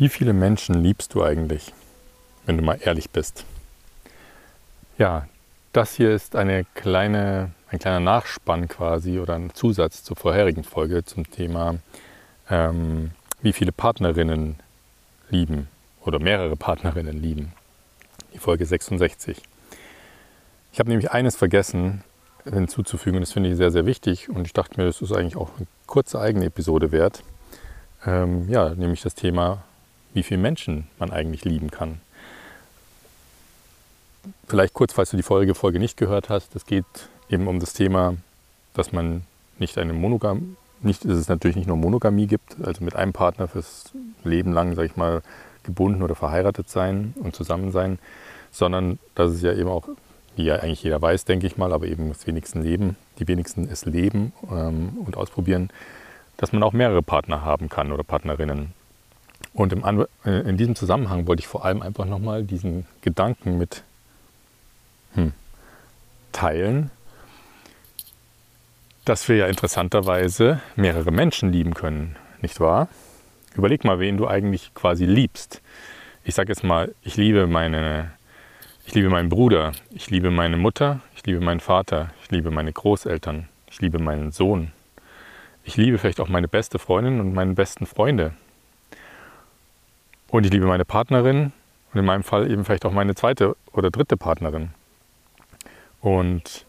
Wie viele Menschen liebst du eigentlich, wenn du mal ehrlich bist? Ja, das hier ist eine kleine, ein kleiner Nachspann quasi oder ein Zusatz zur vorherigen Folge zum Thema, ähm, wie viele Partnerinnen lieben oder mehrere Partnerinnen lieben. Die Folge 66. Ich habe nämlich eines vergessen hinzuzufügen das finde ich sehr, sehr wichtig und ich dachte mir, das ist eigentlich auch eine kurze eigene Episode wert. Ähm, ja, nämlich das Thema wie viele Menschen man eigentlich lieben kann. Vielleicht kurz, falls du die Folge, Folge nicht gehört hast, es geht eben um das Thema, dass man nicht eine Monogam, nicht, dass es natürlich nicht nur Monogamie gibt, also mit einem Partner fürs Leben lang, sage ich mal, gebunden oder verheiratet sein und zusammen sein, sondern dass es ja eben auch, wie ja eigentlich jeder weiß, denke ich mal, aber eben das wenigsten leben, die wenigsten es leben ähm, und ausprobieren, dass man auch mehrere Partner haben kann oder Partnerinnen. Und äh, in diesem Zusammenhang wollte ich vor allem einfach nochmal diesen Gedanken mit hm, teilen, dass wir ja interessanterweise mehrere Menschen lieben können, nicht wahr? Überleg mal, wen du eigentlich quasi liebst. Ich sage jetzt mal, ich liebe meine, ich liebe meinen Bruder, ich liebe meine Mutter, ich liebe meinen Vater, ich liebe meine Großeltern, ich liebe meinen Sohn. Ich liebe vielleicht auch meine beste Freundin und meine besten Freunde. Und ich liebe meine Partnerin und in meinem Fall eben vielleicht auch meine zweite oder dritte Partnerin. Und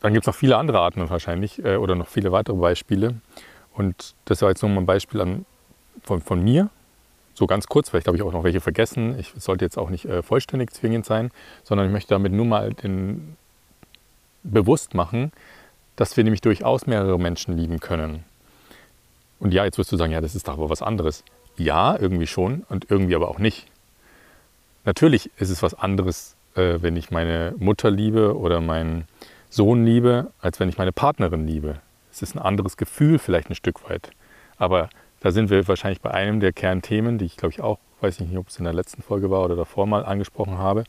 dann gibt es noch viele andere Arten wahrscheinlich äh, oder noch viele weitere Beispiele. Und das war jetzt nur mal ein Beispiel an, von, von mir. So ganz kurz, vielleicht habe ich auch noch welche vergessen. Ich sollte jetzt auch nicht äh, vollständig zwingend sein, sondern ich möchte damit nur mal den, bewusst machen, dass wir nämlich durchaus mehrere Menschen lieben können. Und ja, jetzt wirst du sagen, ja, das ist doch aber was anderes. Ja, irgendwie schon und irgendwie aber auch nicht. Natürlich ist es was anderes, äh, wenn ich meine Mutter liebe oder meinen Sohn liebe, als wenn ich meine Partnerin liebe. Es ist ein anderes Gefühl vielleicht ein Stück weit. Aber da sind wir wahrscheinlich bei einem der Kernthemen, die ich glaube ich auch, weiß nicht, ob es in der letzten Folge war oder davor mal angesprochen habe.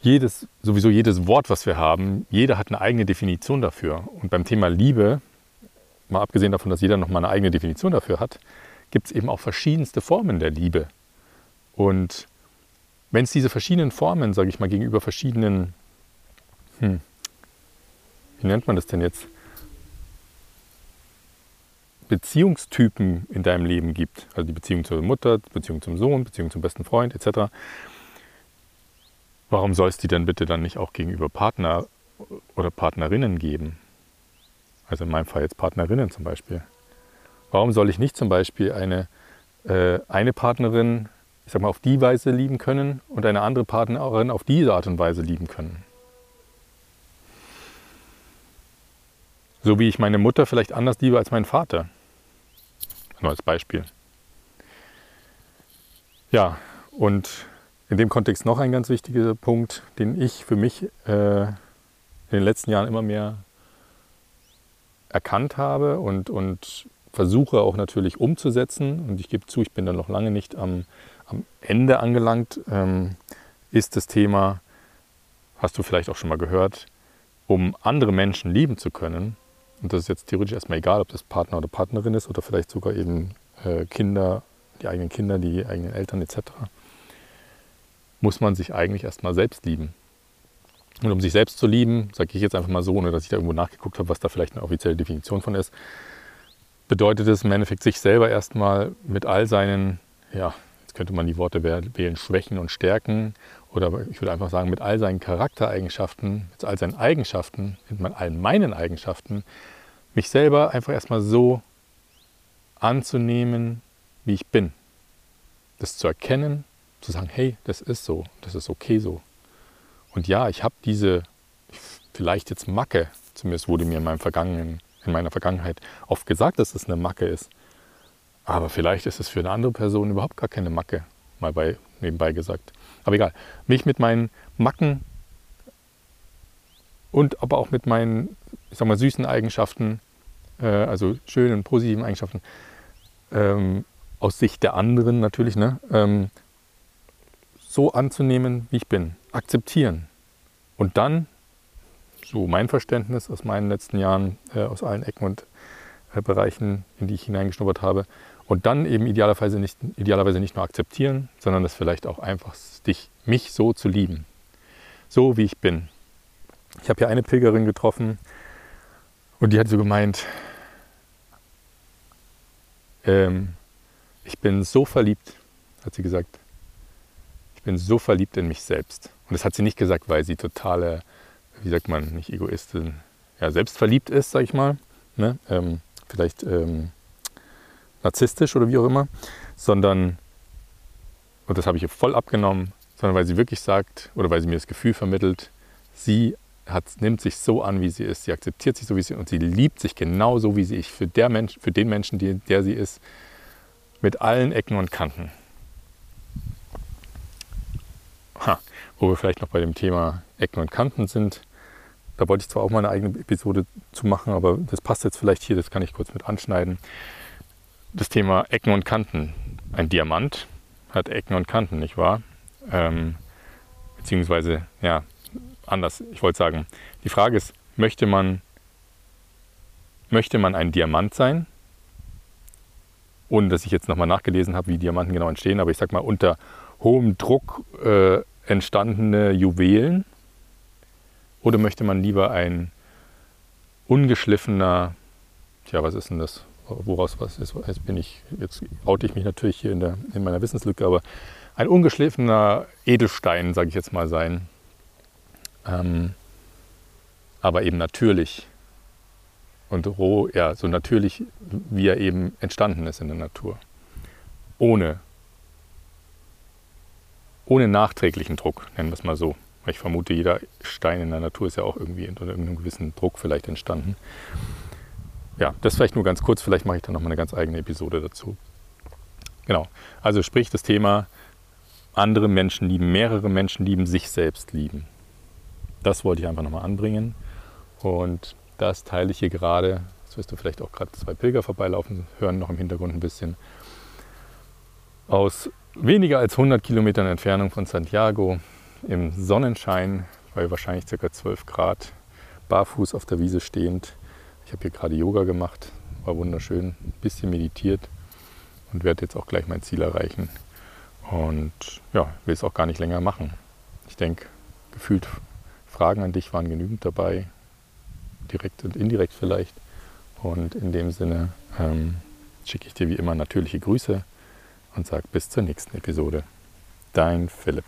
Jedes, sowieso jedes Wort, was wir haben, jeder hat eine eigene Definition dafür. Und beim Thema Liebe, mal abgesehen davon, dass jeder noch mal eine eigene Definition dafür hat, gibt es eben auch verschiedenste Formen der Liebe. Und wenn es diese verschiedenen Formen, sage ich mal, gegenüber verschiedenen, hm, wie nennt man das denn jetzt, Beziehungstypen in deinem Leben gibt, also die Beziehung zur Mutter, Beziehung zum Sohn, Beziehung zum besten Freund etc., warum soll es die dann bitte dann nicht auch gegenüber Partner oder Partnerinnen geben? Also in meinem Fall jetzt Partnerinnen zum Beispiel. Warum soll ich nicht zum Beispiel eine, äh, eine Partnerin, ich sag mal, auf die Weise lieben können und eine andere Partnerin auf diese Art und Weise lieben können? So wie ich meine Mutter vielleicht anders liebe als meinen Vater. Nur als Beispiel. Ja, und in dem Kontext noch ein ganz wichtiger Punkt, den ich für mich äh, in den letzten Jahren immer mehr erkannt habe und, und versuche auch natürlich umzusetzen, und ich gebe zu, ich bin da noch lange nicht am, am Ende angelangt, ähm, ist das Thema, hast du vielleicht auch schon mal gehört, um andere Menschen lieben zu können, und das ist jetzt theoretisch erstmal egal, ob das Partner oder Partnerin ist oder vielleicht sogar eben äh, Kinder, die eigenen Kinder, die eigenen Eltern etc., muss man sich eigentlich erstmal selbst lieben. Und um sich selbst zu lieben, sage ich jetzt einfach mal so, ohne dass ich da irgendwo nachgeguckt habe, was da vielleicht eine offizielle Definition von ist, bedeutet es im Endeffekt, sich selber erstmal mit all seinen, ja, jetzt könnte man die Worte wählen, Schwächen und Stärken oder ich würde einfach sagen, mit all seinen Charaktereigenschaften, mit all seinen Eigenschaften, mit all meinen Eigenschaften, mich selber einfach erstmal so anzunehmen, wie ich bin. Das zu erkennen, zu sagen, hey, das ist so, das ist okay so. Und ja, ich habe diese vielleicht jetzt Macke, zumindest wurde mir in meinem vergangenen in meiner Vergangenheit oft gesagt, dass es eine Macke ist. Aber vielleicht ist es für eine andere Person überhaupt gar keine Macke, mal bei, nebenbei gesagt. Aber egal, mich mit meinen Macken und aber auch mit meinen, ich sag mal, süßen Eigenschaften, äh, also schönen, positiven Eigenschaften, ähm, aus Sicht der anderen natürlich, ne, ähm, so anzunehmen, wie ich bin, akzeptieren. Und dann so mein Verständnis aus meinen letzten Jahren, äh, aus allen Ecken und äh, Bereichen, in die ich hineingeschnuppert habe. Und dann eben idealerweise nicht, idealerweise nicht nur akzeptieren, sondern das vielleicht auch einfach dich, mich so zu lieben. So wie ich bin. Ich habe hier eine Pilgerin getroffen und die hat so gemeint, ähm, ich bin so verliebt, hat sie gesagt. Bin so verliebt in mich selbst. Und das hat sie nicht gesagt, weil sie totale, wie sagt man, nicht Egoistin, ja, selbstverliebt ist, sag ich mal. Ne? Ähm, vielleicht ähm, narzisstisch oder wie auch immer, sondern, und das habe ich ihr voll abgenommen, sondern weil sie wirklich sagt oder weil sie mir das Gefühl vermittelt, sie hat, nimmt sich so an, wie sie ist, sie akzeptiert sich so, wie sie ist und sie liebt sich genau so, wie sie ist, für, der Mensch, für den Menschen, die, der sie ist, mit allen Ecken und Kanten. Ha, wo wir vielleicht noch bei dem Thema Ecken und Kanten sind. Da wollte ich zwar auch mal eine eigene Episode zu machen, aber das passt jetzt vielleicht hier, das kann ich kurz mit anschneiden das Thema Ecken und Kanten. Ein Diamant hat Ecken und Kanten, nicht wahr? Ähm, beziehungsweise, ja, anders. Ich wollte sagen, die Frage ist, möchte man, möchte man ein Diamant sein? Ohne dass ich jetzt nochmal nachgelesen habe, wie Diamanten genau entstehen, aber ich sag mal, unter hohem Druck äh, entstandene Juwelen? Oder möchte man lieber ein ungeschliffener, tja, was ist denn das? woraus was ist. Jetzt bin ich, jetzt oute ich mich natürlich hier in, der, in meiner Wissenslücke, aber ein ungeschliffener Edelstein, sage ich jetzt mal, sein. Ähm, aber eben natürlich und roh, ja, so natürlich, wie er eben entstanden ist in der Natur. Ohne, ohne nachträglichen Druck, nennen wir es mal so. Ich vermute, jeder Stein in der Natur ist ja auch irgendwie unter irgendeinem gewissen Druck vielleicht entstanden ja, das vielleicht nur ganz kurz, vielleicht mache ich dann nochmal eine ganz eigene Episode dazu. Genau, also sprich das Thema andere Menschen lieben, mehrere Menschen lieben, sich selbst lieben. Das wollte ich einfach nochmal anbringen und das teile ich hier gerade. Jetzt wirst du vielleicht auch gerade zwei Pilger vorbeilaufen, hören noch im Hintergrund ein bisschen. Aus weniger als 100 Kilometern Entfernung von Santiago im Sonnenschein, bei wahrscheinlich ca. 12 Grad, barfuß auf der Wiese stehend, ich habe hier gerade Yoga gemacht, war wunderschön, ein bisschen meditiert und werde jetzt auch gleich mein Ziel erreichen. Und ja, will es auch gar nicht länger machen. Ich denke, gefühlt Fragen an dich waren genügend dabei, direkt und indirekt vielleicht. Und in dem Sinne ähm, schicke ich dir wie immer natürliche Grüße und sage bis zur nächsten Episode. Dein Philipp.